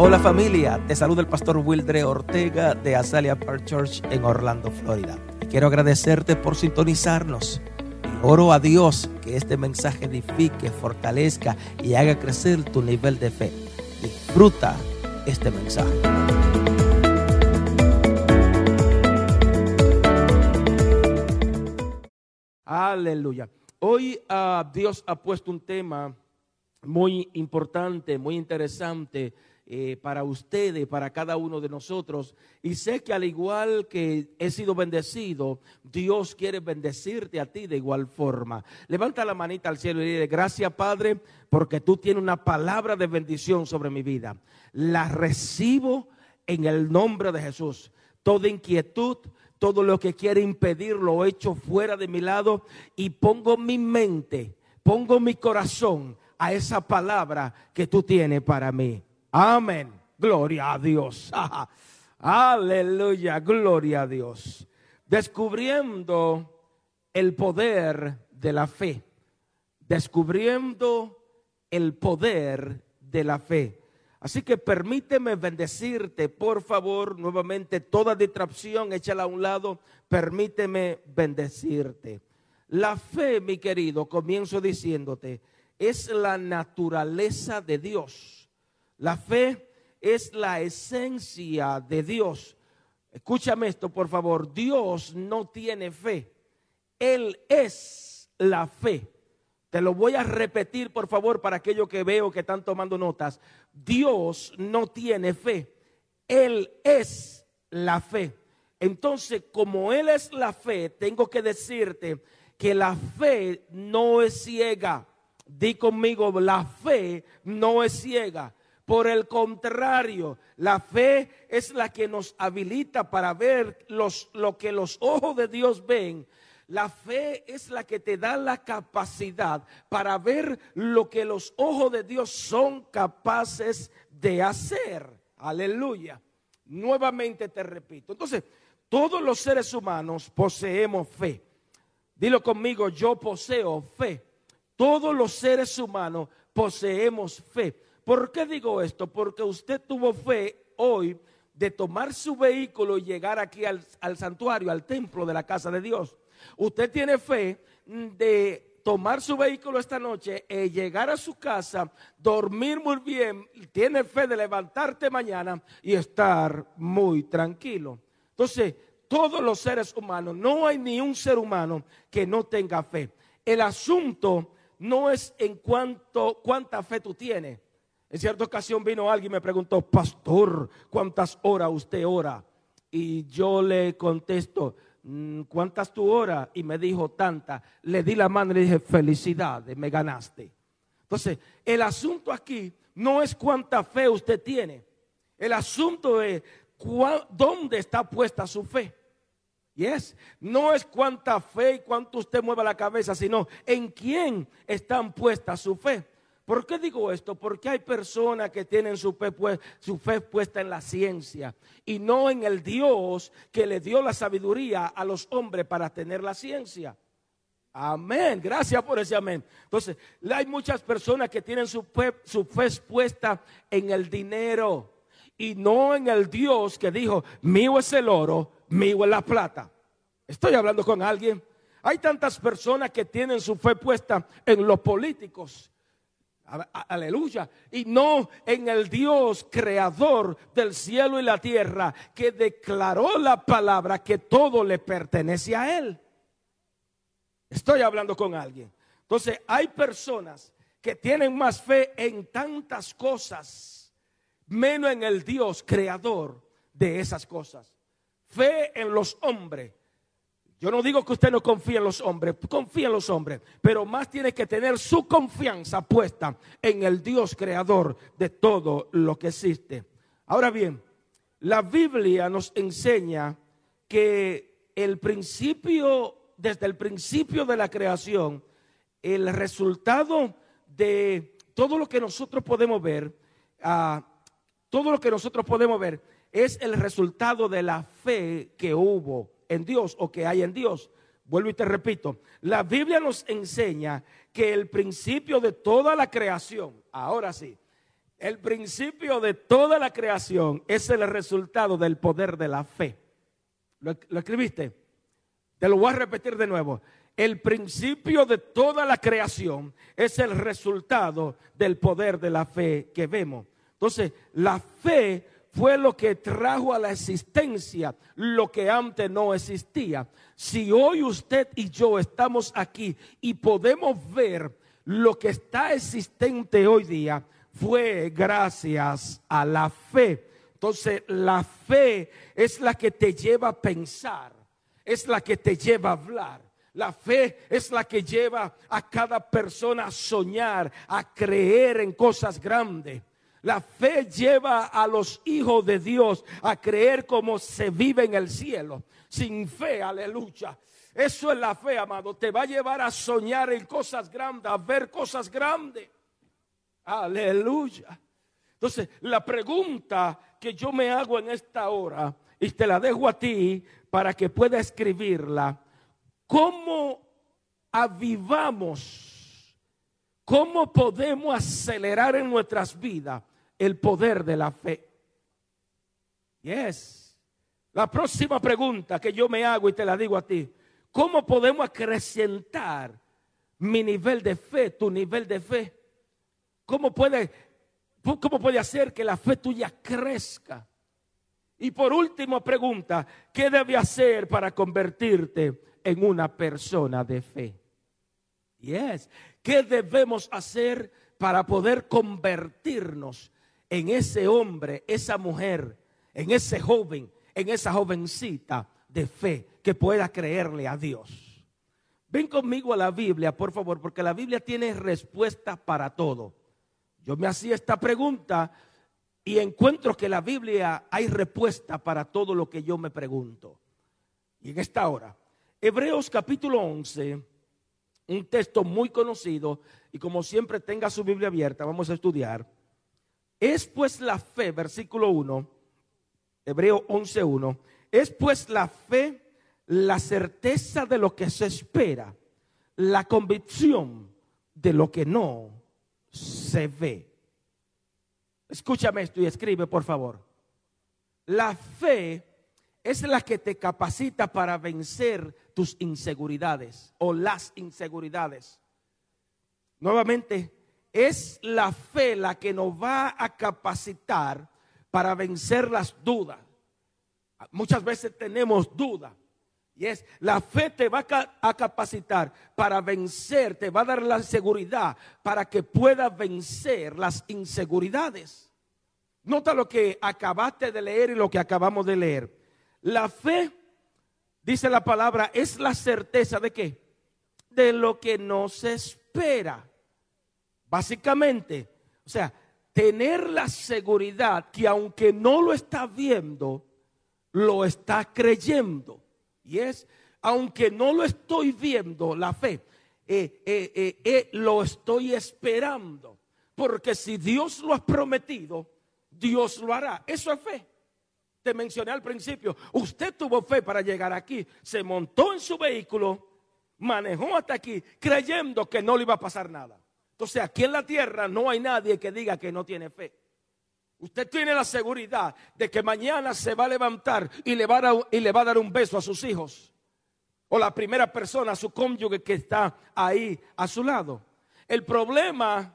Hola familia, te saluda el pastor Wildre Ortega de Azalea Park Church en Orlando, Florida. quiero agradecerte por sintonizarnos. Y oro a Dios que este mensaje edifique, fortalezca y haga crecer tu nivel de fe. Disfruta este mensaje. Aleluya. Hoy uh, Dios ha puesto un tema muy importante, muy interesante eh, para ustedes, para cada uno de nosotros. Y sé que al igual que he sido bendecido, Dios quiere bendecirte a ti de igual forma. Levanta la manita al cielo y dile, gracias Padre, porque tú tienes una palabra de bendición sobre mi vida. La recibo en el nombre de Jesús. Toda inquietud, todo lo que quiere impedir lo hecho fuera de mi lado y pongo mi mente, pongo mi corazón a esa palabra que tú tienes para mí. Amén. Gloria a Dios. Aleluya. Gloria a Dios. Descubriendo el poder de la fe. Descubriendo el poder de la fe. Así que permíteme bendecirte, por favor, nuevamente toda distracción, échala a un lado, permíteme bendecirte. La fe, mi querido, comienzo diciéndote, es la naturaleza de Dios la fe es la esencia de Dios. Escúchame esto, por favor. Dios no tiene fe. Él es la fe. Te lo voy a repetir, por favor, para aquellos que veo que están tomando notas. Dios no tiene fe. Él es la fe. Entonces, como Él es la fe, tengo que decirte que la fe no es ciega. Di conmigo, la fe no es ciega. Por el contrario, la fe es la que nos habilita para ver los, lo que los ojos de Dios ven. La fe es la que te da la capacidad para ver lo que los ojos de Dios son capaces de hacer. Aleluya. Nuevamente te repito. Entonces, todos los seres humanos poseemos fe. Dilo conmigo, yo poseo fe. Todos los seres humanos poseemos fe. ¿Por qué digo esto? Porque usted tuvo fe hoy de tomar su vehículo y llegar aquí al, santuario, al templo de la casa de Dios. Usted tiene fe de tomar su vehículo esta noche y llegar a su casa, dormir muy bien, tiene fe de levantarte mañana y estar muy tranquilo. Entonces, todos los seres humanos, no hay ni un ser humano que no tenga fe. El asunto no es en cuanto cuánta fe tú tienes. En cierta ocasión vino alguien y me preguntó, pastor, ¿cuántas horas usted ora? Y yo le contesto, mm, ¿cuántas tú oras? Y me dijo tanta. Le di la mano y le dije, felicidades, me ganaste. Entonces, el asunto aquí no es cuánta fe usted tiene. El asunto es dónde está puesta su fe. Yes. No es cuánta fe y cuánto usted mueva la cabeza, sino en quién están puesta su fe. ¿Por qué digo esto? Porque hay personas que tienen su fe, su fe, puesta en la ciencia y no en el Dios que le dio la sabiduría a los hombres para tener la ciencia. Amén. Gracias por ese amén. Entonces, hay muchas personas que tienen su fe, su fe puesta en el dinero y no en el Dios que dijo, mío es el oro, mío es la plata. Estoy hablando con alguien. Hay tantas personas que tienen su fe puesta en los políticos Aleluya. Y no en el Dios creador del cielo y la tierra que declaró la palabra que todo le pertenece a Él. Estoy hablando con alguien. Entonces hay personas que tienen más fe en tantas cosas, menos en el Dios creador de esas cosas. Fe en los hombres, yo no digo que usted no confíe en los hombres, confía en los hombres, pero más tiene que tener su confianza puesta en el Dios creador de todo lo que existe. Ahora bien, la Biblia nos enseña que el principio, desde el principio de la creación, el resultado de todo lo que nosotros podemos ver, ah, todo lo que nosotros podemos ver es el resultado de la fe que hubo en Dios o que hay en Dios. Vuelvo y te repito, la Biblia nos enseña que el principio de toda la creación, ahora sí, El principio de toda la creación es el resultado del poder de la fe. ¿Lo, escribiste? Te lo voy a repetir de nuevo. El principio de toda la creación es el resultado del poder de la fe que vemos. Entonces, la fe fue lo que trajo a la existencia lo que antes no existía. Si hoy usted y yo estamos aquí y podemos ver lo que está existente hoy día, fue gracias a la fe. Entonces, la fe es la que te lleva a pensar, es la que te lleva a hablar. La fe es la que lleva a cada persona a soñar, a creer en cosas grandes. La fe lleva a los hijos de Dios a creer como se vive en el cielo. Sin fe, aleluya. Eso es la fe, amado. Te va a llevar a soñar en cosas grandes, a ver cosas grandes. Aleluya. Entonces, la pregunta que yo me hago en esta hora, y te la dejo a ti para que pueda escribirla, ¿cómo avivamos? ¿Cómo podemos acelerar en nuestras vidas el poder de la fe. Yes. La próxima pregunta que yo me hago y te la digo a ti, ¿cómo podemos acrecentar mi nivel de fe, tu nivel de fe? ¿Cómo puede, cómo puede hacer que la fe tuya crezca? Y por última pregunta, ¿qué debe hacer para convertirte en una persona de fe? Yes. ¿Qué debemos hacer para poder convertirnos en ese hombre, esa mujer, en ese joven, en esa jovencita de fe que pueda creerle a Dios. Ven conmigo a la Biblia, por favor, porque la Biblia tiene respuesta para todo. Yo me hacía esta pregunta y encuentro que la Biblia hay respuesta para todo lo que yo me pregunto. Y en esta hora, Hebreos capítulo 11, un texto muy conocido, y como siempre tenga su Biblia abierta, vamos a estudiar. Es pues la fe, versículo 1, Hebreo 11.1, es pues la fe la certeza de lo que se espera, la convicción de lo que no se ve. Escúchame esto y escribe, por favor. La fe es la que te capacita para vencer tus inseguridades o las inseguridades. Nuevamente, es la fe la que nos va a capacitar para vencer las dudas. Muchas veces tenemos dudas. Y es, la fe te va a capacitar para vencer, te va a dar la seguridad para que puedas vencer las inseguridades. Nota lo que acabaste de leer y lo que acabamos de leer. La fe, dice la palabra, es la certeza de qué? De lo que no se espera. Básicamente, o sea, tener la seguridad que aunque no lo está viendo, lo está creyendo. Y es, aunque no lo estoy viendo, la fe, eh, eh, eh, lo estoy esperando. Porque si Dios lo ha prometido, Dios lo hará. Eso es fe. Te mencioné al principio, usted tuvo fe para llegar aquí, se montó en su vehículo, manejó hasta aquí, creyendo que no le iba a pasar nada. Entonces aquí en la tierra no hay nadie que diga que no tiene fe. Usted tiene la seguridad de que mañana se va a levantar y le va a, dar, y le va a dar un beso a sus hijos. O la primera persona, a su cónyuge que está ahí a su lado. El problema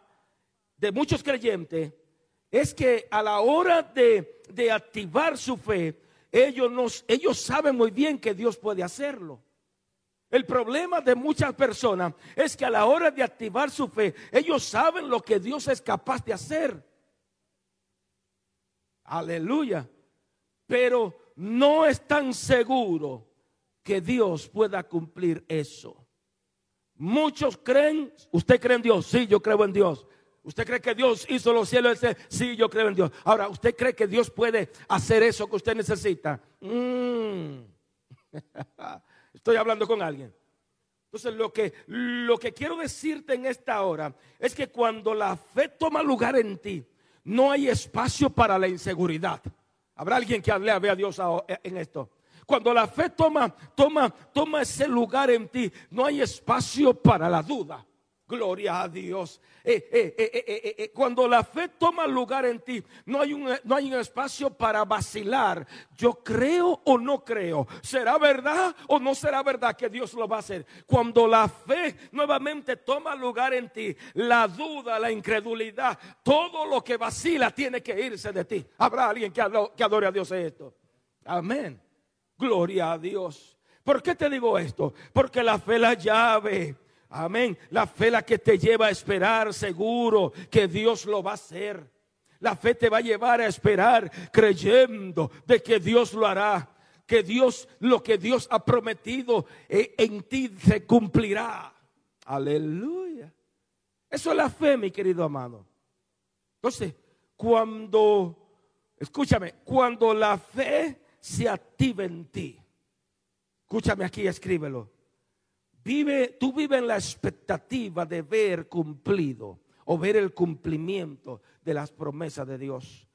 de muchos creyentes es que a la hora de, activar su fe, ellos, ellos saben muy bien que Dios puede hacerlo. El problema de muchas personas es que a la hora de activar su fe, ellos saben lo que Dios es capaz de hacer. Aleluya. Pero no están seguros que Dios pueda cumplir eso. Muchos creen, ¿usted cree en Dios? Sí, yo creo en Dios. ¿Usted cree que Dios hizo los cielos? Sí, yo creo en Dios. Ahora, ¿usted cree que Dios puede hacer eso que usted necesita? Mm. Estoy hablando con alguien. Entonces lo que, lo que quiero decirte en esta hora es que cuando la fe toma lugar en ti, no hay espacio para la inseguridad. Habrá alguien que hable a Dios en esto. Cuando la fe toma, toma, toma ese lugar en ti, no hay espacio para la duda. Gloria a Dios. Eh, eh, eh, cuando la fe toma lugar en ti, no hay, un, no hay un espacio para vacilar. Yo creo o no creo. ¿Será verdad o no será verdad que Dios lo va a hacer? Cuando la fe nuevamente toma lugar en ti, la duda, la incredulidad, todo lo que vacila tiene que irse de ti. Habrá alguien que, que adore a Dios esto. Amén. Gloria a Dios. ¿Por qué te digo esto? Porque la fe la llave Amén. La fe la que te lleva a esperar seguro que Dios lo va a hacer. La fe te va a llevar a esperar creyendo de que Dios lo hará. Que Dios, lo que Dios ha prometido eh, en ti se cumplirá. Aleluya. Eso es la fe, mi querido amado. Entonces, cuando, escúchame, cuando la fe se activa en ti, escúchame aquí, escríbelo. Vive, tú vives en la expectativa de ver cumplido o ver el cumplimiento de las promesas de Dios.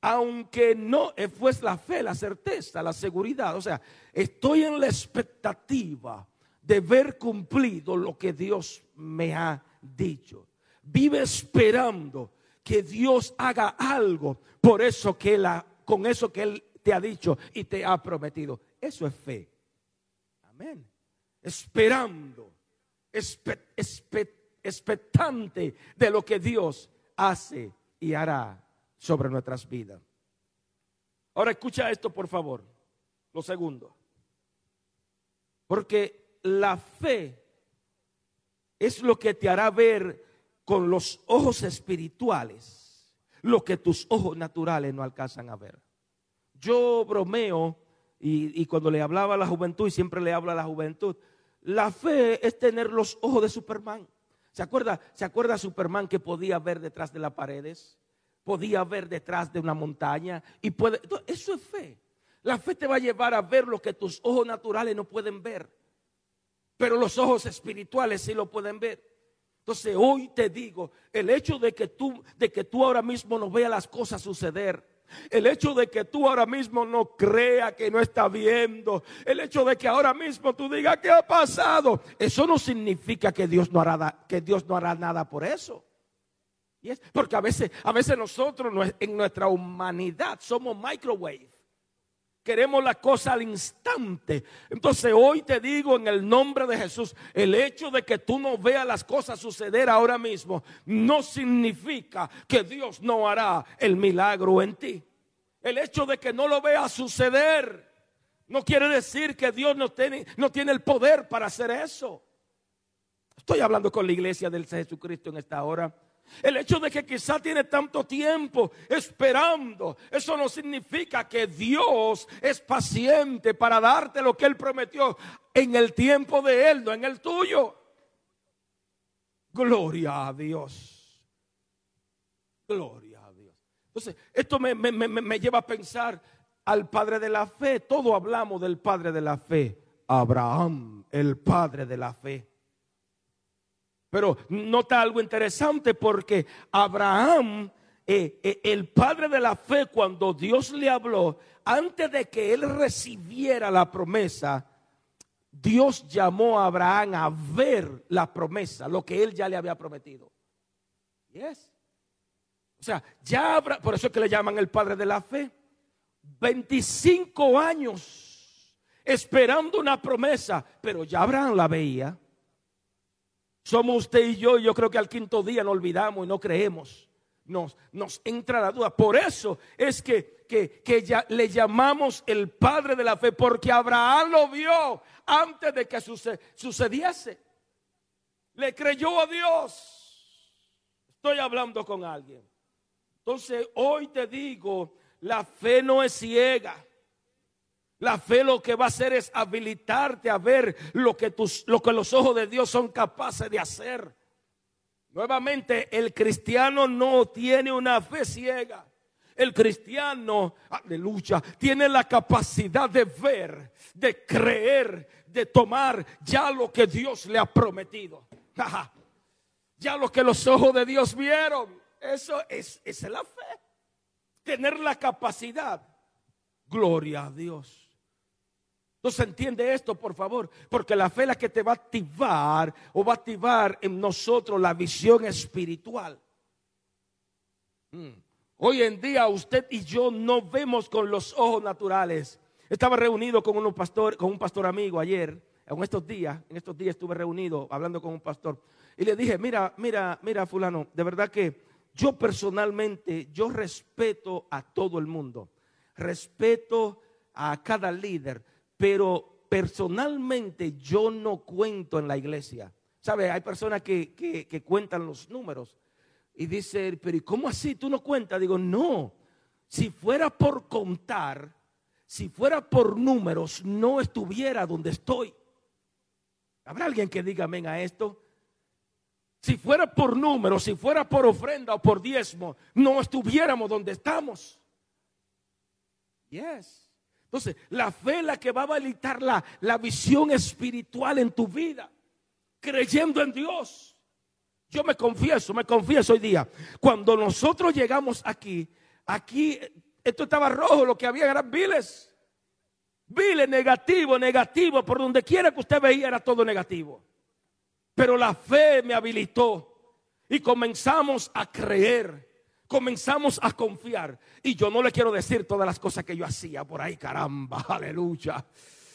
Aunque no fue la fe, la certeza, la seguridad. O sea, estoy en la expectativa de ver cumplido lo que Dios me ha dicho. Vive esperando que Dios haga algo por eso que la, con eso que Él te ha dicho y te ha prometido. Eso es fe. Amén esperando, expectante de lo que Dios hace y hará sobre nuestras vidas. Ahora escucha esto, por favor. Lo segundo. Porque la fe es lo que te hará ver con los ojos espirituales lo que tus ojos naturales no alcanzan a ver. Yo bromeo y, y cuando le hablaba a la juventud, y siempre le hablo a la juventud, la fe es tener los ojos de Superman. ¿Se acuerda, ¿Se acuerda Superman que podía ver detrás de las paredes? Podía ver detrás de una montaña y puede. Eso es fe. La fe te va a llevar a ver lo que tus ojos naturales no pueden ver. Pero los ojos espirituales sí lo pueden ver. Entonces hoy te digo, el hecho de que tú, de que tú ahora mismo no veas las cosas suceder, el hecho de que tú ahora mismo no creas que no está viendo, el hecho de que ahora mismo tú digas qué ha pasado, eso no significa que Dios no hará, que Dios no hará nada por eso. Porque a veces, a veces nosotros en nuestra humanidad somos microwave. Queremos la cosa al instante. Entonces hoy te digo en el nombre de Jesús, el hecho de que tú no veas las cosas suceder ahora mismo no significa que Dios no hará el milagro en ti. El hecho de que no lo veas suceder no quiere decir que Dios no tiene, no tiene el poder para hacer eso. Estoy hablando con la iglesia del Jesucristo en esta hora. El hecho de que quizá tiene tanto tiempo esperando, eso no significa que Dios es paciente para darte lo que Él prometió en el tiempo de Él, no en el tuyo. Gloria a Dios. Gloria a Dios. Entonces, esto me, me lleva a pensar al Padre de la fe. Todo hablamos del Padre de la fe. Abraham, el Padre de la fe. Pero nota algo interesante porque Abraham, eh, eh, el padre de la fe, cuando Dios le habló, antes de que él recibiera la promesa, Dios llamó a Abraham a ver la promesa, lo que él ya le había prometido. Yes. O sea, ya por eso es que le llaman el padre de la fe. 25 años esperando una promesa, pero ya Abraham la veía. Somos usted y yo, y yo creo que al quinto día no olvidamos y no creemos. Nos, nos entra la duda. Por eso es que, que, ya le llamamos el padre de la fe, porque Abraham lo vio antes de que sucediese. Le creyó a Dios. Estoy hablando con alguien. Entonces, hoy te digo, la fe no es ciega. La fe lo que va a hacer es habilitarte a ver lo que, tus, que los ojos de Dios son capaces de hacer. Nuevamente, el cristiano no tiene una fe ciega. El cristiano, aleluya, tiene la capacidad de ver, de creer, de tomar ya lo que Dios le ha prometido. Ya lo que los ojos de Dios vieron. Eso es, es la fe. Tener la capacidad. Gloria a Dios. Entonces entiende esto, por favor, porque la fe es la que te va a activar o va a activar en nosotros la visión espiritual. Mm. Hoy en día usted y yo no vemos con los ojos naturales. Estaba reunido con, un pastor, con un pastor amigo ayer, en estos días, en estos días estuve reunido hablando con un pastor y le dije, mira, mira, mira fulano, de verdad que yo personalmente, yo respeto a todo el mundo, respeto a cada líder, pero personalmente yo no cuento en la iglesia. ¿Sabe? Hay personas que, que, cuentan los números y dice, pero ¿y cómo así? ¿Tú no cuentas? Digo, no. Si fuera por contar, si fuera por números, no estuviera donde estoy. ¿Habrá alguien que diga amén a esto? Si fuera por números, si fuera por ofrenda o por diezmo, no estuviéramos donde estamos. Yes. Entonces, la fe es la que va a validar la, la visión espiritual en tu vida, creyendo en Dios. Yo me confieso, me confieso hoy día, cuando nosotros llegamos aquí, aquí, esto estaba rojo, lo que había eran viles. Viles, negativo, negativo, por donde quiera que usted veía era todo negativo. Pero la fe me habilitó y comenzamos a creer comenzamos a confiar. Y yo no le quiero decir todas las cosas que yo hacía por ahí, caramba, aleluya.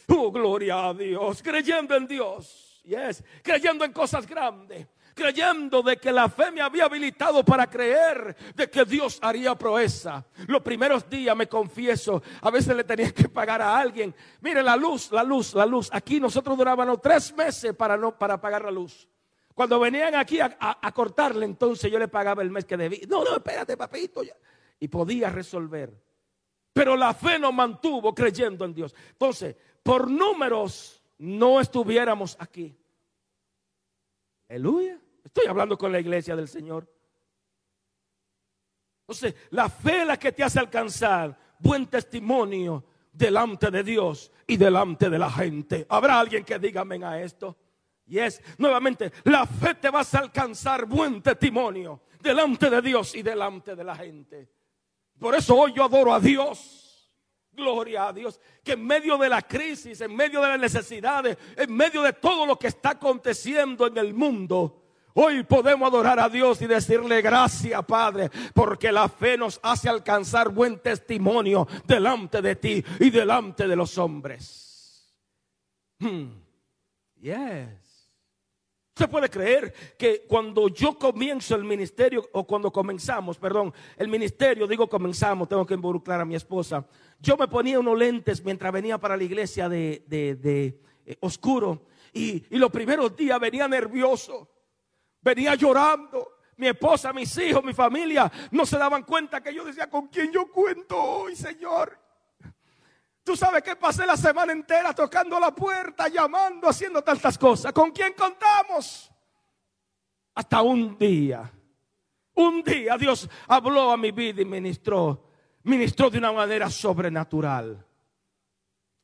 Oh, gloria a Dios, creyendo en Dios, yes, creyendo en cosas grandes, creyendo de que la fe me había habilitado para creer de que Dios haría proeza. Los primeros días, me confieso, a veces le tenía que pagar a alguien. Mire la luz, la luz, la luz. Aquí nosotros durábamos tres meses para no para pagar la luz. Cuando venían aquí a, cortarle, entonces yo le pagaba el mes que debía. No, no, espérate, papito. Y podía resolver. Pero la fe nos mantuvo creyendo en Dios. Entonces, por números, no estuviéramos aquí. Aleluya. Estoy hablando con la iglesia del Señor. Entonces, la fe es la que te hace alcanzar buen testimonio delante de Dios y delante de la gente. ¿Habrá alguien que diga amén a esto? Y es nuevamente, la fe te vas a alcanzar buen testimonio delante de Dios y delante de la gente. Por eso hoy yo adoro a Dios. Gloria a Dios. Que en medio de la crisis, en medio de las necesidades, en medio de todo lo que está aconteciendo en el mundo, hoy podemos adorar a Dios y decirle gracias, Padre, porque la fe nos hace alcanzar buen testimonio delante de ti y delante de los hombres. Hmm. Yes. Usted puede creer que cuando yo comienzo el ministerio, o cuando comenzamos, perdón, el ministerio, digo comenzamos, tengo que involucrar a mi esposa. Yo me ponía unos lentes mientras venía para la iglesia de, eh, oscuro. Y, y los primeros días venía nervioso, venía llorando. Mi esposa, mis hijos, mi familia no se daban cuenta que yo decía, ¿con quién yo cuento hoy, Señor? Tú sabes que pasé la semana entera tocando la puerta, llamando, haciendo tantas cosas. ¿Con quién contamos? Hasta un día. Un día Dios habló a mi vida y ministró. Ministró de una manera sobrenatural.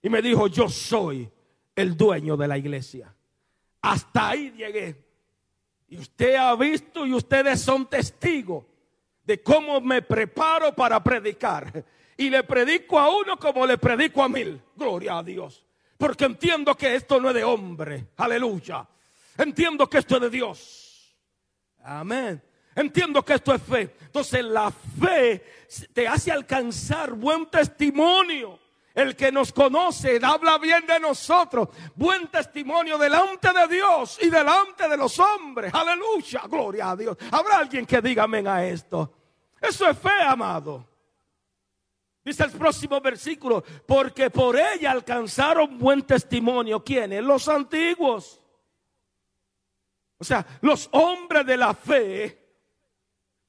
Y me dijo, yo soy el dueño de la iglesia. Hasta ahí llegué. Y usted ha visto y ustedes son testigos de cómo me preparo para predicar y le predico a uno como le predico a mil. Gloria a Dios. Porque entiendo que esto no es de hombre. Aleluya. Entiendo que esto es de Dios. Amén. Entiendo que esto es fe. Entonces la fe te hace alcanzar buen testimonio. El que nos conoce habla bien de nosotros. Buen testimonio delante de Dios y delante de los hombres. Aleluya. Gloria a Dios. Habrá alguien que diga amén a esto. Eso es fe, amado. Dice el próximo versículo, porque por ella alcanzaron buen testimonio. ¿Quiénes? Los antiguos. O sea, los hombres de la fe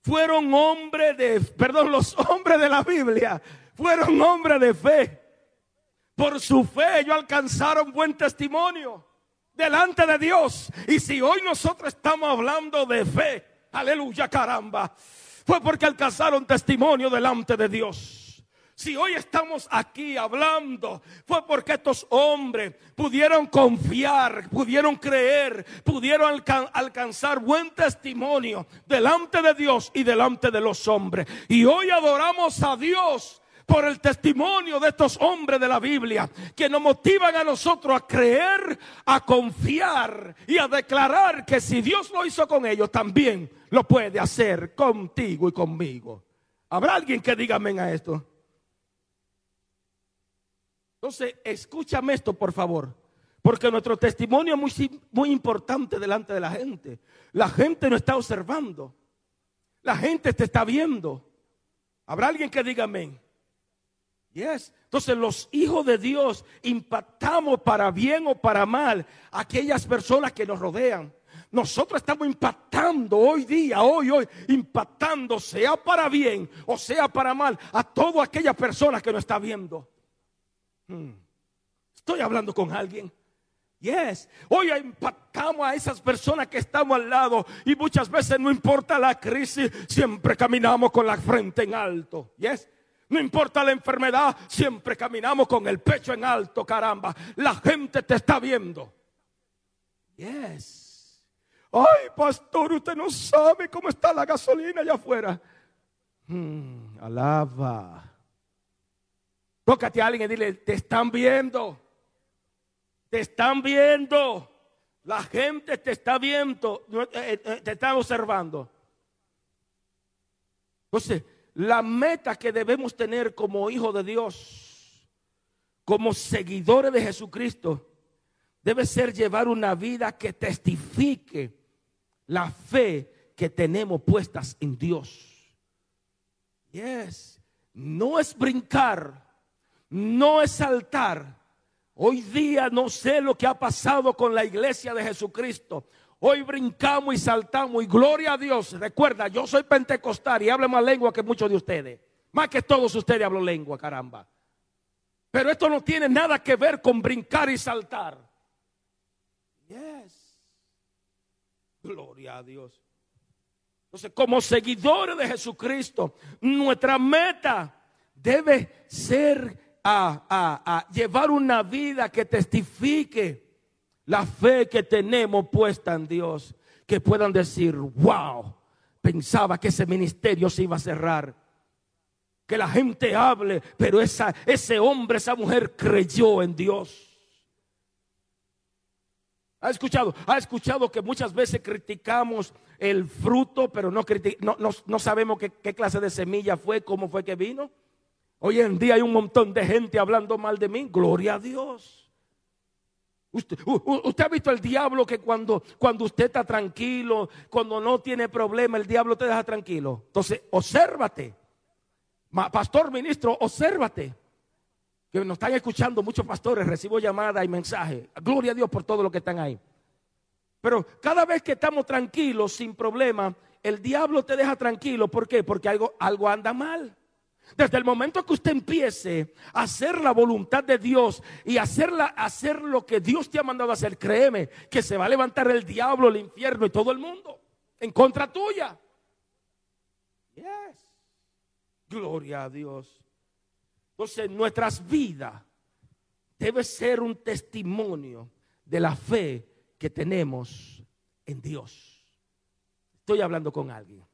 fueron hombres de, perdón, los hombres de la Biblia fueron hombres de fe. Por su fe ellos alcanzaron buen testimonio delante de Dios. Y si hoy nosotros estamos hablando de fe, aleluya caramba, fue porque alcanzaron testimonio delante de Dios. Si hoy estamos aquí hablando, fue porque estos hombres pudieron confiar, pudieron creer, pudieron alcanzar buen testimonio delante de Dios y delante de los hombres. Y hoy adoramos a Dios por el testimonio de estos hombres de la Biblia que nos motivan a nosotros a creer, a confiar y a declarar que si Dios lo hizo con ellos, también lo puede hacer contigo y conmigo. ¿Habrá alguien que diga amén a esto? Entonces, escúchame esto, por favor. Porque nuestro testimonio es muy, muy importante delante de la gente. La gente no está observando. La gente te está viendo. ¿Habrá alguien que diga amén? Yes. Entonces los hijos de Dios impactamos para bien o para mal a aquellas personas que nos rodean. Nosotros estamos impactando hoy día, hoy, hoy, impactando, sea para bien o sea para mal, a todas aquellas personas que nos está viendo. Hmm. Estoy hablando con alguien. Yes. Hoy impactamos a esas personas que estamos al lado y muchas veces no importa la crisis, siempre caminamos con la frente en alto. Yes. No importa la enfermedad, siempre caminamos con el pecho en alto, caramba. La gente te está viendo. Yes. Ay, pastor, usted no sabe cómo está la gasolina allá afuera. Hmm, alaba. Tócate a alguien y dile, te están viendo. Te están viendo. La gente te está viendo, eh, eh, te está observando. Entonces, la meta que debemos tener como hijos de Dios, como seguidores de Jesucristo, debe ser llevar una vida que testifique la fe que tenemos puestas en Dios. Yes. No es brincar, no es saltar, Hoy día no sé lo que ha pasado con la iglesia de Jesucristo. Hoy brincamos y saltamos y gloria a Dios. Recuerda, yo soy pentecostal y hablo más lengua que muchos de ustedes. Más que todos ustedes hablo lengua, caramba. Pero esto no tiene nada que ver con brincar y saltar. Yes. Gloria a Dios. Entonces, como seguidores de Jesucristo, nuestra meta debe ser a, llevar una vida que testifique la fe que tenemos puesta en Dios. Que puedan decir, wow, pensaba que ese ministerio se iba a cerrar. Que la gente hable, pero esa, ese hombre, esa mujer creyó en Dios. ¿Ha escuchado? Ha escuchado que muchas veces criticamos el fruto, pero no, no, no, sabemos qué, qué clase de semilla fue, cómo fue que vino. Hoy en día hay un montón de gente hablando mal de mí. Gloria a Dios. Usted, ha visto el diablo que cuando, cuando usted está tranquilo, cuando no tiene problema, el diablo te deja tranquilo. Entonces, obsérvate. Pastor, ministro, obsérvate. Que nos están escuchando muchos pastores, recibo llamadas y mensajes. Gloria a Dios por todo lo que están ahí. Pero cada vez que estamos tranquilos, sin problema, el diablo te deja tranquilo. ¿Por qué? Porque algo, algo anda mal. Desde el momento que usted empiece a hacer la voluntad de Dios y hacerla, hacer lo que Dios te ha mandado a hacer, créeme que se va a levantar el diablo, el infierno y todo el mundo en contra tuya. Yes. Gloria a Dios. Entonces, nuestras vidas debe ser un testimonio de la fe que tenemos en Dios. Estoy hablando con alguien.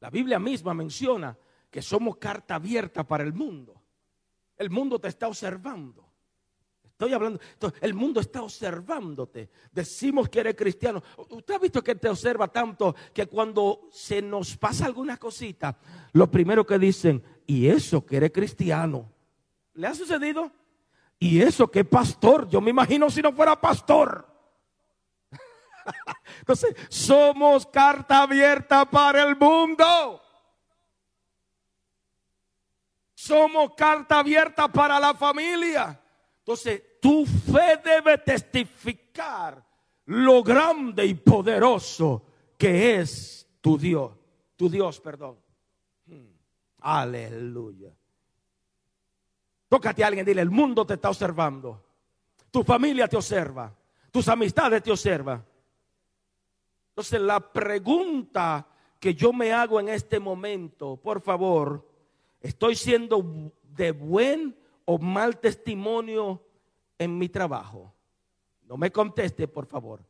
La Biblia misma menciona que somos carta abierta para el mundo. El mundo te está observando. Estoy hablando, el mundo está observándote. Decimos que eres cristiano. Usted ha visto que te observa tanto que cuando se nos pasa alguna cosita, lo primero que dicen, y eso que eres cristiano. ¿Le ha sucedido? Y eso que pastor. Yo me imagino si no fuera pastor. Entonces, somos carta abierta para el mundo. Somos carta abierta para la familia. Entonces, tu fe debe testificar lo grande y poderoso que es tu Dios. Tu Dios, perdón. Hmm. Aleluya. Tócate a alguien, dile, el mundo te está observando. Tu familia te observa. Tus amistades te observan. Entonces, la pregunta que yo me hago en este momento, por favor, ¿Estoy siendo de buen o mal testimonio en mi trabajo? No me conteste, por favor.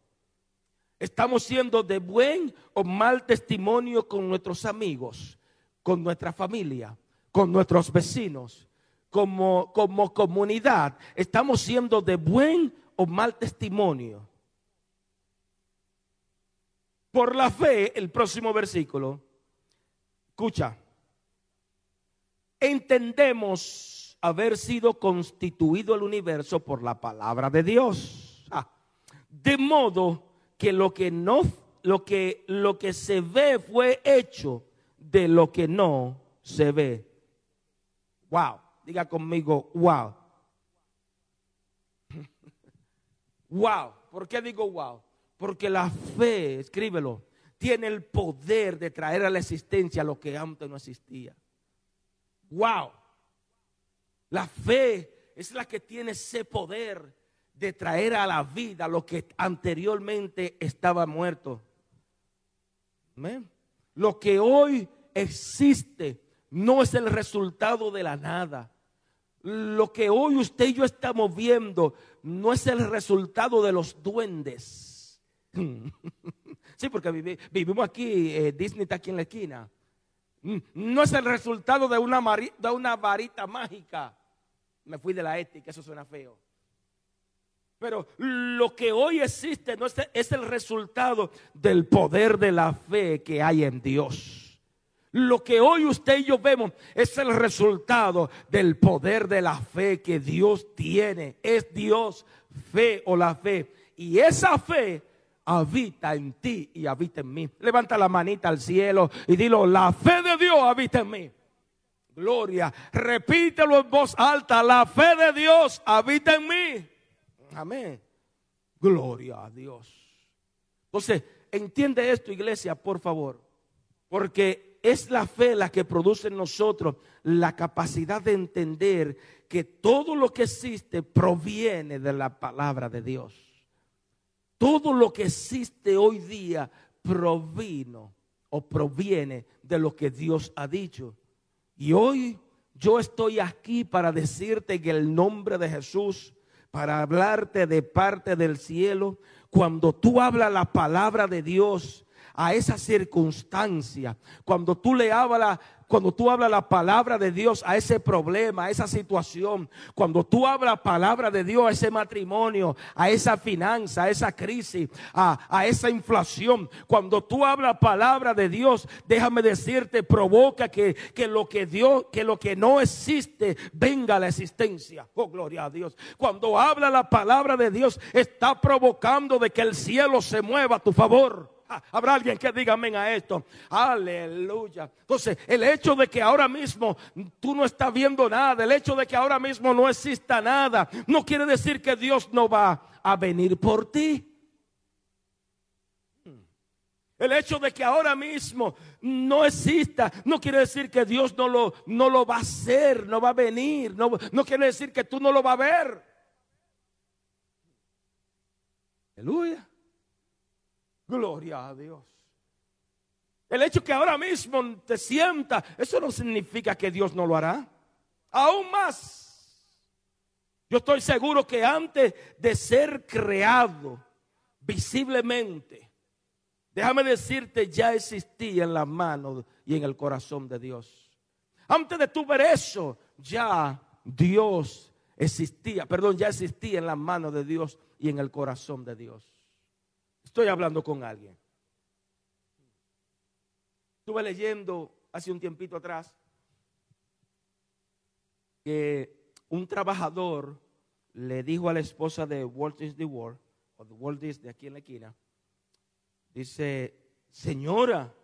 ¿Estamos siendo de buen o mal testimonio con nuestros amigos, con nuestra familia, con nuestros vecinos, como, como comunidad, estamos siendo de buen o mal testimonio. Por la fe, el próximo versículo, escucha, entendemos haber sido constituido el universo por la palabra de Dios. Ah, de modo que lo que no lo que lo que se ve fue hecho de lo que no se ve. Wow, diga conmigo, wow. wow, ¿por qué digo wow? Porque la fe, escríbelo, tiene el poder de traer a la existencia lo que antes no existía. Wow. La fe es la que tiene ese poder de traer a la vida lo que anteriormente estaba muerto. Lo que hoy existe no es el resultado de la nada. Lo que hoy usted y yo estamos viendo no es el resultado de los duendes. sí, porque vivimos aquí, eh, Disney está aquí en la esquina. No es el resultado de una, de una varita mágica. Me fui de la ética, eso suena feo. Pero lo que hoy existe no es, es el resultado del poder de la fe que hay en Dios. Lo que hoy usted y yo vemos es el resultado del poder de la fe que Dios tiene. Es Dios, fe o la fe. Y esa fe habita en ti y habita en mí. Levanta la manita al cielo y dilo, la fe de Dios habita en mí. Gloria. Repítelo en voz alta, la fe de Dios habita en mí. Amén. Gloria a Dios. Entonces, entiende esto, iglesia, por favor. Porque es la fe la que produce en nosotros la capacidad de entender que todo lo que existe proviene de la palabra de Dios. Todo lo que existe hoy día provino o proviene de lo que Dios ha dicho. Y hoy yo estoy aquí para decirte que el nombre de Jesús para hablarte de parte del cielo. Cuando tú hablas la palabra de Dios a esa circunstancia, cuando tú le hablas cuando tú hablas la palabra de Dios a ese problema, a esa situación, cuando tú hablas palabra de Dios a ese matrimonio, a esa finanza, a esa crisis, a, esa inflación, cuando tú hablas palabra de Dios, déjame decirte, provoca que, que lo que Dios, que lo que no existe venga a la existencia. Oh, gloria a Dios. Cuando habla la palabra de Dios, está provocando de que el cielo se mueva a tu favor. Ah, habrá alguien que diga amén a esto. Aleluya. Entonces, el hecho de que ahora mismo tú no estás viendo nada, el hecho de que ahora mismo no exista nada, no quiere decir que Dios no va a venir por ti. El hecho de que ahora mismo no exista no quiere decir que Dios no lo, no lo va a hacer, no va a venir, no, no quiere decir que tú no lo vas a ver. Aleluya. Gloria a Dios. El hecho que ahora mismo te sienta, eso no significa que Dios no lo hará. Aún más. Yo estoy seguro que antes de ser creado visiblemente, déjame decirte, ya existía en las manos y en el corazón de Dios. Antes de tu ver eso, ya Dios existía, perdón, ya existía en las manos de Dios y en el corazón de Dios. Estoy hablando con alguien. Estuve leyendo hace un tiempito atrás que un trabajador le dijo a la esposa de Walt Disney World, o de Walt Disney aquí en la esquina, dice, señora,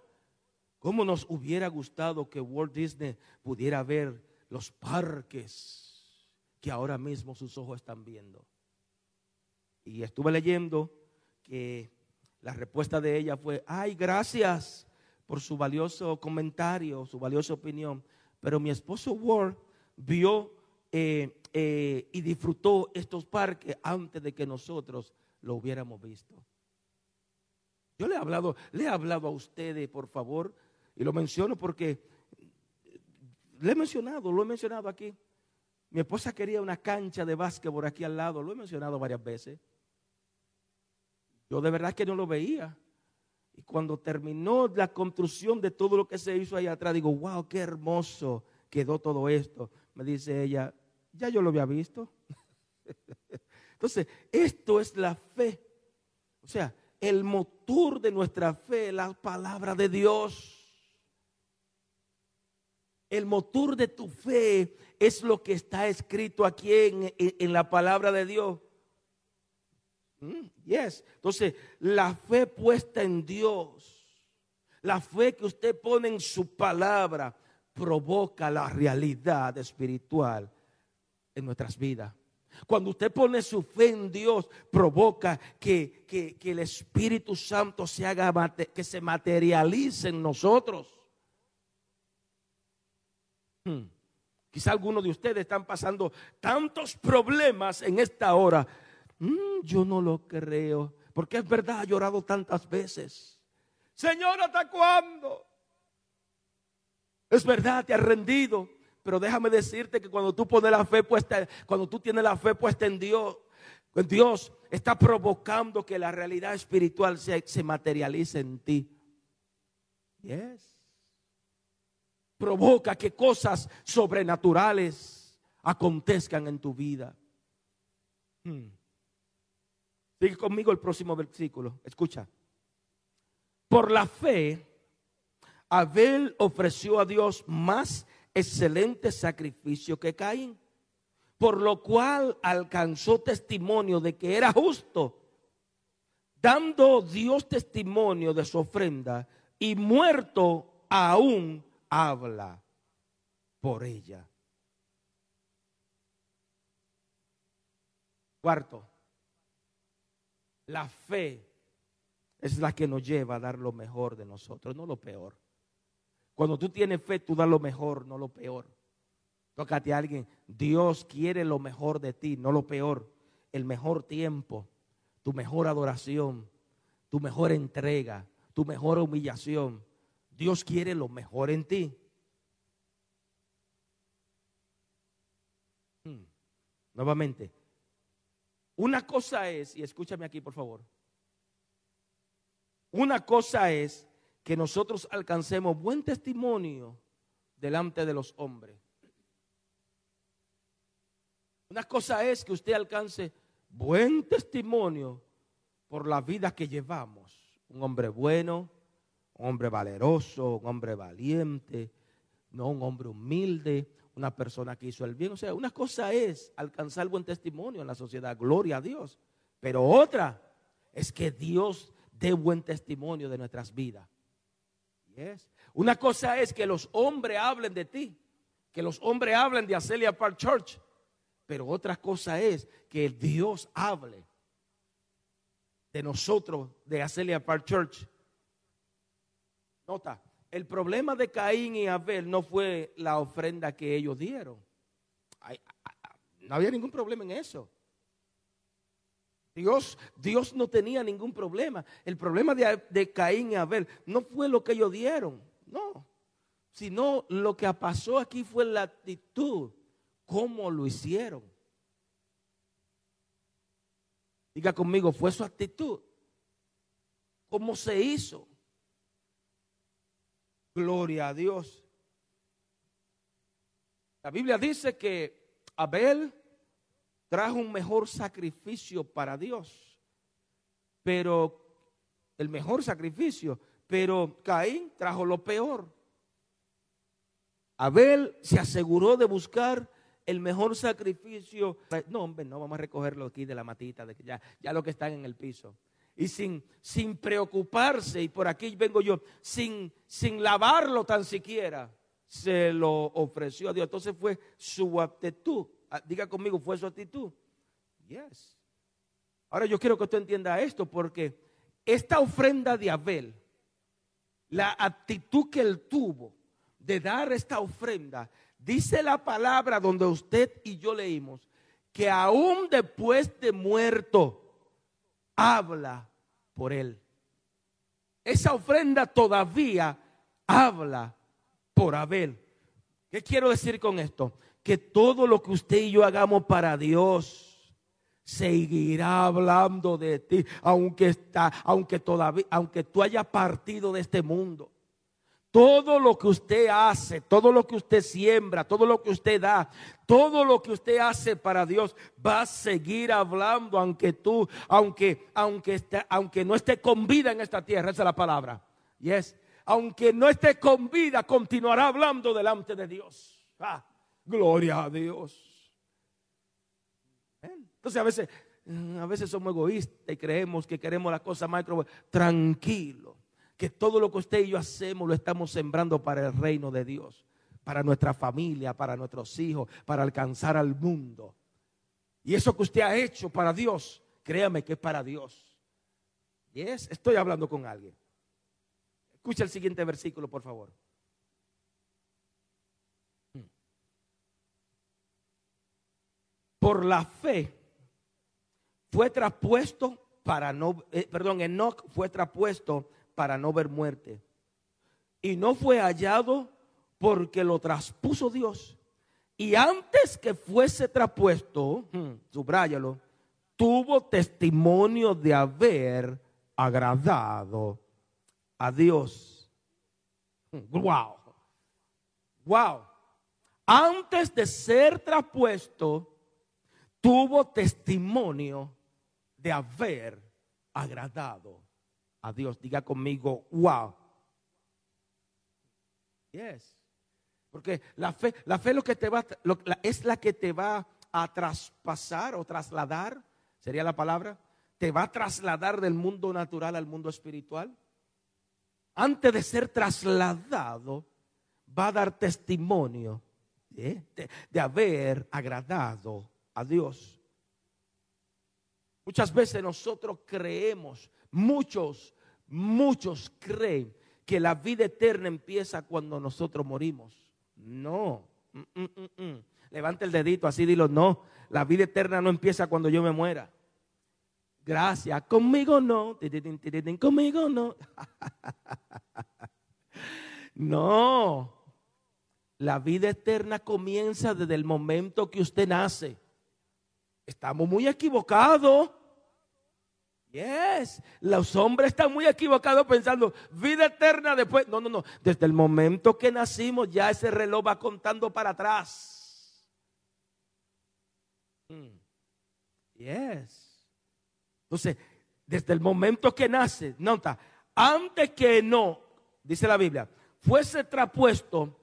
¿cómo nos hubiera gustado que Walt Disney pudiera ver los parques que ahora mismo sus ojos están viendo? Y estuve leyendo que la respuesta de ella fue, ay, gracias por su valioso comentario, su valiosa opinión. Pero mi esposo Ward vio eh, eh, y disfrutó estos parques antes de que nosotros lo hubiéramos visto. Yo le he hablado, le he hablado a ustedes, por favor, y lo menciono porque le he mencionado, lo he mencionado aquí. Mi esposa quería una cancha de básquetbol aquí al lado, lo he mencionado varias veces. Yo de verdad que no lo veía. Y cuando terminó la construcción de todo lo que se hizo ahí atrás, digo, wow, qué hermoso, quedó todo esto? Me dice ella, ya yo lo había visto. Entonces, esto es la fe. O sea, el motor de nuestra fe, la palabra de Dios. El motor de tu fe es lo que está escrito aquí en, la palabra de Dios. Mm, yes. Entonces, la fe puesta en Dios, la fe que usted pone en su palabra, provoca la realidad espiritual en nuestras vidas. Cuando usted pone su fe en Dios, provoca que, el Espíritu Santo se haga, que se materialice en nosotros. Hmm. Quizá algunos de ustedes están pasando tantos problemas en esta hora. Hmm, yo no lo creo, porque es verdad, ha llorado tantas veces. Señor, ¿hasta cuándo? Es verdad, te has rendido. Pero déjame decirte que cuando tú pones la fe puesta, cuando tú tienes la fe puesta en Dios, en Dios está provocando que la realidad espiritual se, se materialice en ti. Yes. Provoca que cosas sobrenaturales acontezcan en tu vida. Hmm. Sigue conmigo el próximo versículo. Escucha. Por la fe, Abel ofreció a Dios más excelente sacrificio que Caín, por lo cual alcanzó testimonio de que era justo, dando Dios testimonio de su ofrenda y muerto aún habla por ella. Cuarto, la fe es la que nos lleva a dar lo mejor de nosotros, no lo peor. Cuando tú tienes fe, tú das lo mejor, no lo peor. Tócate a alguien. Dios quiere lo mejor de ti, no lo peor. El mejor tiempo, tu mejor adoración, tu mejor entrega, tu mejor humillación. Dios quiere lo mejor en ti. Hmm. Nuevamente, una cosa es, y escúchame aquí por favor, una cosa es que nosotros alcancemos buen testimonio delante de los hombres. Una cosa es que usted alcance buen testimonio por la vida que llevamos. Un hombre bueno, un hombre valeroso, un hombre valiente, no un hombre humilde, una persona que hizo el bien. O sea, una cosa es alcanzar buen testimonio en la sociedad, gloria a Dios. Pero otra es que Dios dé buen testimonio de nuestras vidas. Una cosa es que los hombres hablen de ti, que los hombres hablen de Acelia Park Church, pero otra cosa es que Dios hable de nosotros, de Acelia Park Church. Nota, el problema de Caín y Abel no fue la ofrenda que ellos dieron. no había ningún problema en eso. Dios, Dios no tenía ningún problema. El problema de, Caín y Abel no fue lo que ellos dieron, no. Sino lo que pasó aquí fue la actitud, cómo lo hicieron. Diga conmigo, fue su actitud. ¿Cómo se hizo? Gloria a Dios. La Biblia dice que Abel trajo un mejor sacrificio para Dios. Pero el mejor sacrificio, pero Caín trajo lo peor. Abel se aseguró de buscar el mejor sacrificio. No, hombre, no vamos a recogerlo aquí de la matita, de que ya, ya lo que están en el piso. Y sin, sin preocuparse, y por aquí vengo yo, sin, sin lavarlo tan siquiera, se lo ofreció a Dios. Entonces fue su actitud Ah, diga conmigo, fue su actitud. Yes. Ahora yo quiero que usted entienda esto porque esta ofrenda de Abel, la actitud que él tuvo de dar esta ofrenda, dice la palabra donde usted y yo leímos, que aún después de muerto, habla por él. Esa ofrenda todavía habla por Abel. ¿Qué quiero decir con esto? que todo lo que usted y yo hagamos para Dios seguirá hablando de ti, aunque está, aunque todavía, aunque tú hayas partido de este mundo. Todo lo que usted hace, todo lo que usted siembra, todo lo que usted da, todo lo que usted hace para Dios va a seguir hablando aunque tú, aunque, aunque, aunque no esté con vida en esta tierra, esa es la palabra. Y es, aunque no esté con vida, continuará hablando delante de Dios. Ah, gloria a Dios. Entonces a veces, a veces somos egoístas y creemos que queremos la cosa macro. Tranquilo que todo lo que usted y yo hacemos lo estamos sembrando para el reino de Dios, para nuestra familia, para nuestros hijos, para alcanzar al mundo. Y eso que usted ha hecho para Dios, créame que es para Dios. Y es, estoy hablando con alguien. Escucha el siguiente versículo, por favor. Por la fe fue traspuesto para no, eh, perdón, Enoch fue traspuesto para no ver muerte. Y no fue hallado porque lo traspuso Dios. Y antes que fuese traspuesto, hmm, subráyalo, tuvo testimonio de haber agradado a Dios. Wow. Hmm, wow. Antes de ser traspuesto, tuvo testimonio de haber agradado a Dios. Diga conmigo, wow. Yes. Porque la fe, la fe lo que te va, es la que te va a traspasar o trasladar, sería la palabra, te va a trasladar del mundo natural al mundo espiritual. Antes de ser trasladado, va a dar testimonio de haber agradado a Dios. Muchas veces nosotros creemos, muchos Muchos creen que la vida eterna empieza cuando nosotros morimos. No. Mm, mm, mm, Levanta el dedito así, dilo, no. La vida eterna no empieza cuando yo me muera. Gracias. Conmigo no. Conmigo no. no. La vida eterna comienza desde el momento que usted nace. Estamos muy equivocados. Yes, los hombres están muy equivocados pensando vida eterna después. No, no, no. Desde el momento que nacimos ya ese reloj va contando para atrás. Mm. Yes. Entonces, desde el momento que nace, nota, antes que no, dice la Biblia, fuese trapuesto,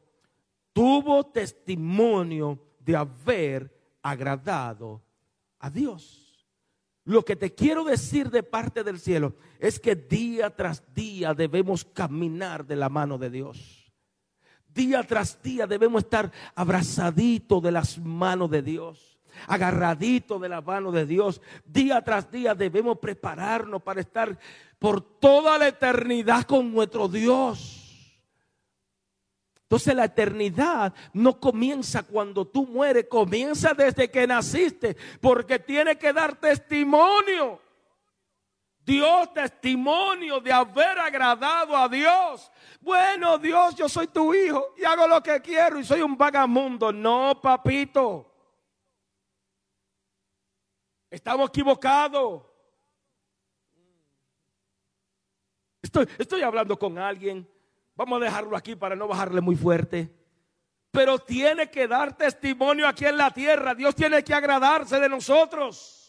tuvo testimonio de haber agradado a Dios. Lo que te quiero decir de parte del cielo es que día tras día debemos caminar de la mano de Dios. Día tras día debemos estar abrazaditos de las manos de Dios, agarraditos de la mano de Dios. Día tras día debemos prepararnos para estar por toda la eternidad con nuestro Dios. Entonces la eternidad no comienza cuando tú mueres, comienza desde que naciste, porque tiene que dar testimonio. Dios testimonio de haber agradado a Dios. Bueno, Dios, yo soy tu hijo y hago lo que quiero y soy un vagamundo. No, papito. Estamos equivocados. Estoy, estoy hablando con alguien Vamos a dejarlo aquí para no bajarle muy fuerte. Pero tiene que dar testimonio aquí en la tierra. Dios tiene que agradarse de nosotros.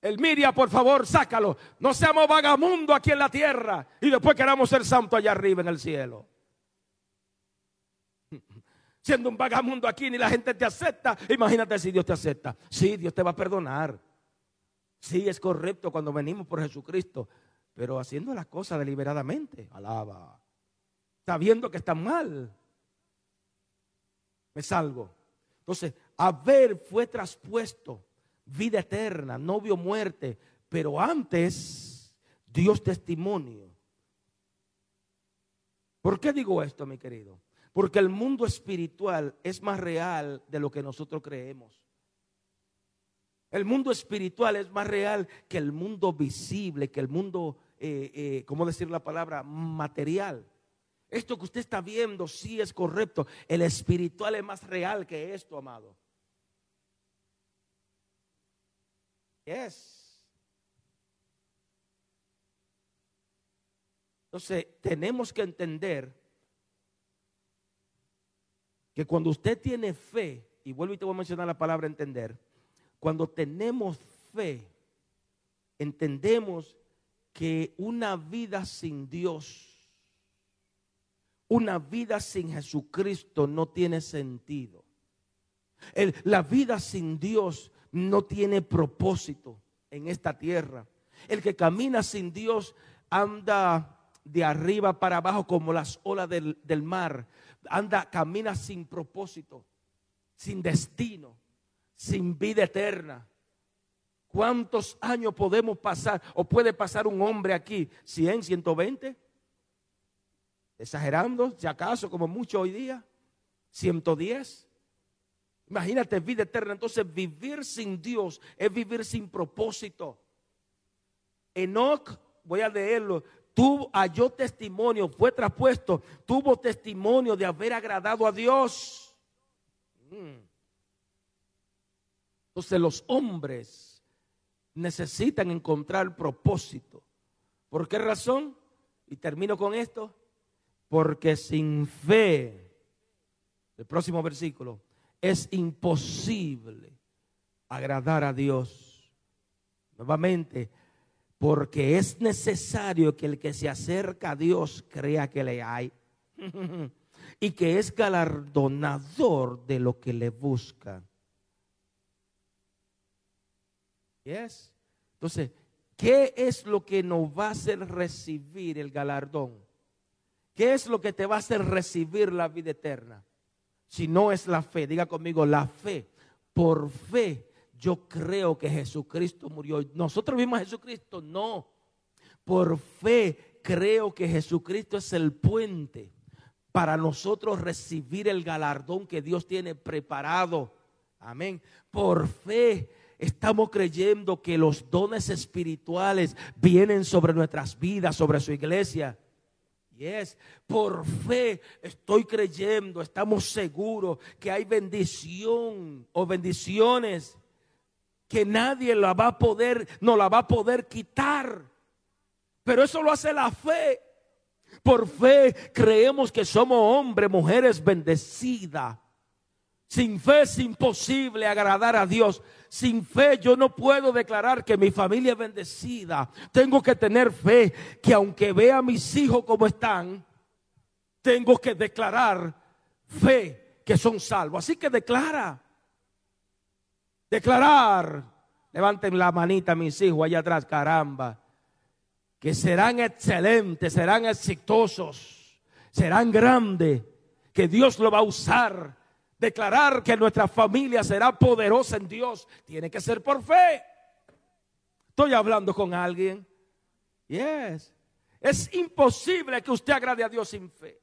El Miria, por favor, sácalo. No seamos vagamundo aquí en la tierra y después queramos ser santo allá arriba en el cielo. Siendo un vagamundo aquí ni la gente te acepta. Imagínate si Dios te acepta. Sí, Dios te va a perdonar. Sí, es correcto cuando venimos por Jesucristo pero haciendo las cosas deliberadamente. Alaba. Sabiendo que está mal. Me salgo. Entonces, Abel fue traspuesto. Vida eterna, no vio muerte. Pero antes, Dios testimonio. ¿Por qué digo esto, mi querido? Porque el mundo espiritual es más real de lo que nosotros creemos. El mundo espiritual es más real que el mundo visible, que el mundo eh, eh, ¿cómo decir la palabra? Material. Esto que usted está viendo sí es correcto. El espiritual es más real que esto, amado. Yes. Entonces, tenemos que entender que cuando usted tiene fe, y vuelvo y te voy a mencionar la palabra entender, cuando tenemos fe, entendemos que una vida sin Dios, una vida sin Jesucristo no tiene sentido. la vida sin Dios no tiene propósito en esta tierra. El que camina sin Dios anda de arriba para abajo como las olas del, del mar. Anda, camina sin propósito, sin destino, sin vida eterna. ¿Cuántos años podemos pasar o puede pasar un hombre aquí? ¿100, 120? Exagerando, si acaso, como mucho hoy día. ¿110? Imagínate vida eterna. Entonces vivir sin Dios es vivir sin propósito. Enoch, voy a leerlo, tuvo, halló testimonio, fue traspuesto, tuvo testimonio de haber agradado a Dios. Mm. Entonces los hombres necesitan encontrar propósito. ¿Por qué razón? Y termino con esto. Porque sin fe, el próximo versículo, es imposible agradar a Dios. Nuevamente, porque es necesario que el que se acerca a Dios crea que le hay y que es galardonador de lo que le busca. Entonces, ¿qué es lo que nos va a hacer recibir el galardón? ¿Qué es lo que te va a hacer recibir la vida eterna? Si no es la fe, diga conmigo, la fe. Por fe yo creo que Jesucristo murió. ¿Nosotros vimos a Jesucristo? No. Por fe creo que Jesucristo es el puente para nosotros recibir el galardón que Dios tiene preparado. Amén. Por fe estamos creyendo que los dones espirituales vienen sobre nuestras vidas, sobre su iglesia. Yes. Por fe estoy creyendo, estamos seguros que hay bendición o bendiciones que nadie la va a poder, no la va a poder quitar. Pero eso lo hace la fe. Por fe creemos que somos hombres, mujeres bendecidas. Sin fe es imposible agradar a Dios. Sin fe yo no puedo declarar que mi familia es bendecida. Tengo que tener fe que aunque vea a mis hijos como están, tengo que declarar fe que son salvos. Así que declara. Declarar, levanten la manita mis hijos allá atrás, caramba, que serán excelentes, serán exitosos, serán grandes, que Dios lo va a usar. Declarar que nuestra familia será poderosa en Dios, tiene que ser por fe. Estoy hablando con alguien. Yes. Es imposible que usted agrade a Dios sin fe.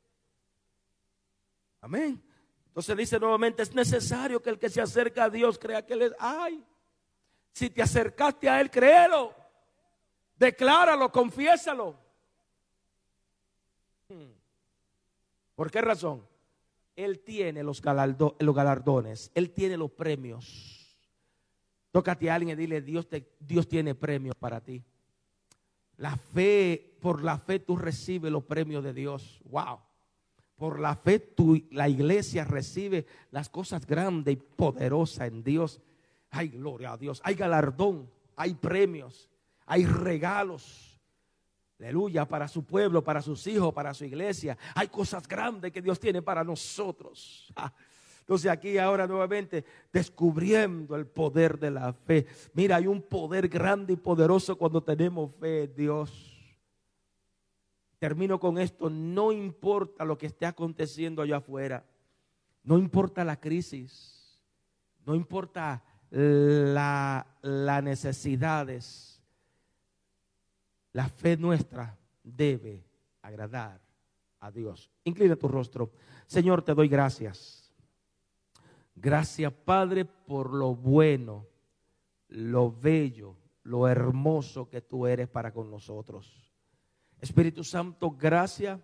Amén. Entonces dice nuevamente, es necesario que el que se acerca a Dios crea que Él es, ay, si te acercaste a Él, créelo, decláralo, confiésalo. Hmm. ¿Por qué razón? Él tiene los, galardones, Él tiene los premios. Tócate a alguien y dile, Dios, Dios tiene premios para ti. La fe, por la fe tú recibes los premios de Dios. Wow. Por la fe tu, la iglesia recibe las cosas grandes y poderosas en Dios. Hay gloria a Dios. Hay galardón, hay premios, hay regalos. Aleluya, para su pueblo, para sus hijos, para su iglesia. Hay cosas grandes que Dios tiene para nosotros. Ah, entonces aquí ahora nuevamente descubriendo el poder de la fe. Mira, hay un poder grande y poderoso cuando tenemos fe en Dios. Termino con esto, no importa lo que esté aconteciendo allá afuera, no importa la crisis, no importa las necesidades, la fe nuestra debe agradar a Dios. Inclina tu rostro. Señor, te doy gracias. Gracias, Padre, por lo bueno, lo bello, lo hermoso que tú eres para con nosotros. Espíritu Santo, gracias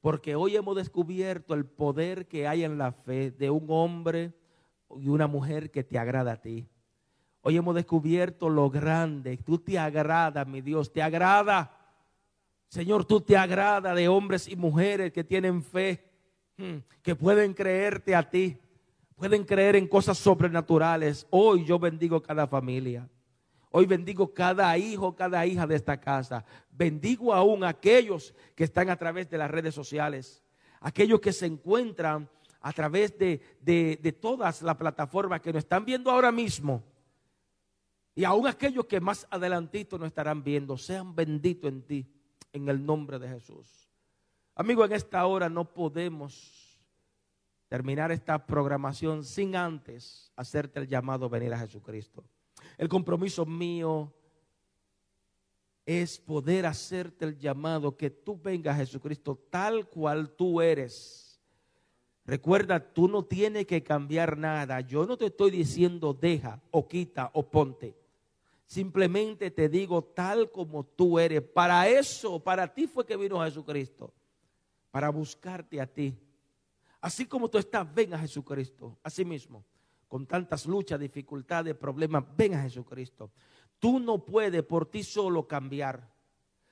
porque hoy hemos descubierto el poder que hay en la fe de un hombre y una mujer que te agrada a ti. Hoy hemos descubierto lo grande. Tú te agrada, mi Dios, te agrada. Señor, tú te agrada de hombres y mujeres que tienen fe, mm, que pueden creerte a ti, pueden creer en cosas sobrenaturales. Hoy yo bendigo cada familia. Hoy bendigo cada hijo, cada hija de esta casa. Bendigo aún a aquellos que están a través de las redes sociales, aquellos que se encuentran a través de todas las plataformas que nos están viendo ahora mismo. Y aún aquellos que más adelantito nos estarán viendo, sean benditos en ti en el nombre de Jesús. Amigo, en esta hora no podemos terminar esta programación sin antes hacerte el llamado a venir a Jesucristo. El compromiso mío es poder hacerte el llamado que tú vengas a Jesucristo tal cual tú eres. Recuerda, tú no tienes que cambiar nada. Yo no te estoy diciendo deja o quita o ponte. Simplemente te digo tal como tú eres. Para eso, para ti fue que vino Jesucristo. Para buscarte a ti. Así como tú estás, ven a Jesucristo. Así mismo. Con tantas luchas, dificultades, problemas, ven a Jesucristo. Tú no puedes por ti solo cambiar.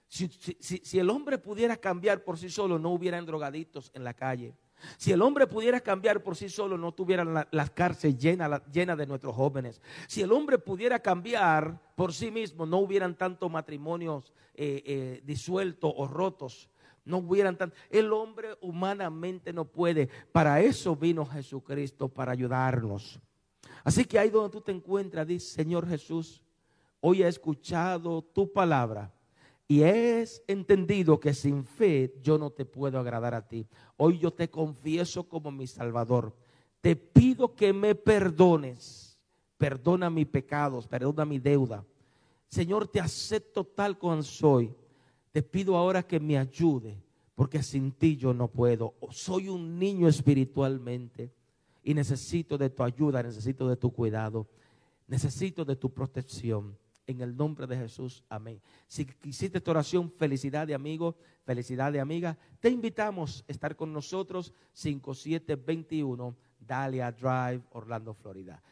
Si, si el hombre pudiera cambiar por sí solo, no hubieran drogaditos en la calle. Si el hombre pudiera cambiar por sí solo, no tuvieran las cárceles llenas llena de nuestros jóvenes. Si el hombre pudiera cambiar por sí mismo, no hubieran tantos matrimonios eh, eh, disueltos o rotos. No hubieran tanto. El hombre humanamente no puede. Para eso vino Jesucristo, para ayudarnos. Así que ahí donde tú te encuentras, dice Señor Jesús, hoy he escuchado tu palabra y es entendido que sin fe yo no te puedo agradar a ti. Hoy yo te confieso como mi Salvador. Te pido que me perdones. Perdona mis pecados, perdona mi deuda. Señor, te acepto tal como soy. Te pido ahora que me ayude, porque sin ti yo no puedo. Soy un niño espiritualmente y necesito de tu ayuda, necesito de tu cuidado, necesito de tu protección. En el nombre de Jesús, amén. Si quisiste esta oración, felicidad de amigo, felicidad de amiga. Te invitamos a estar con nosotros 5721 Dalia Drive, Orlando, Florida.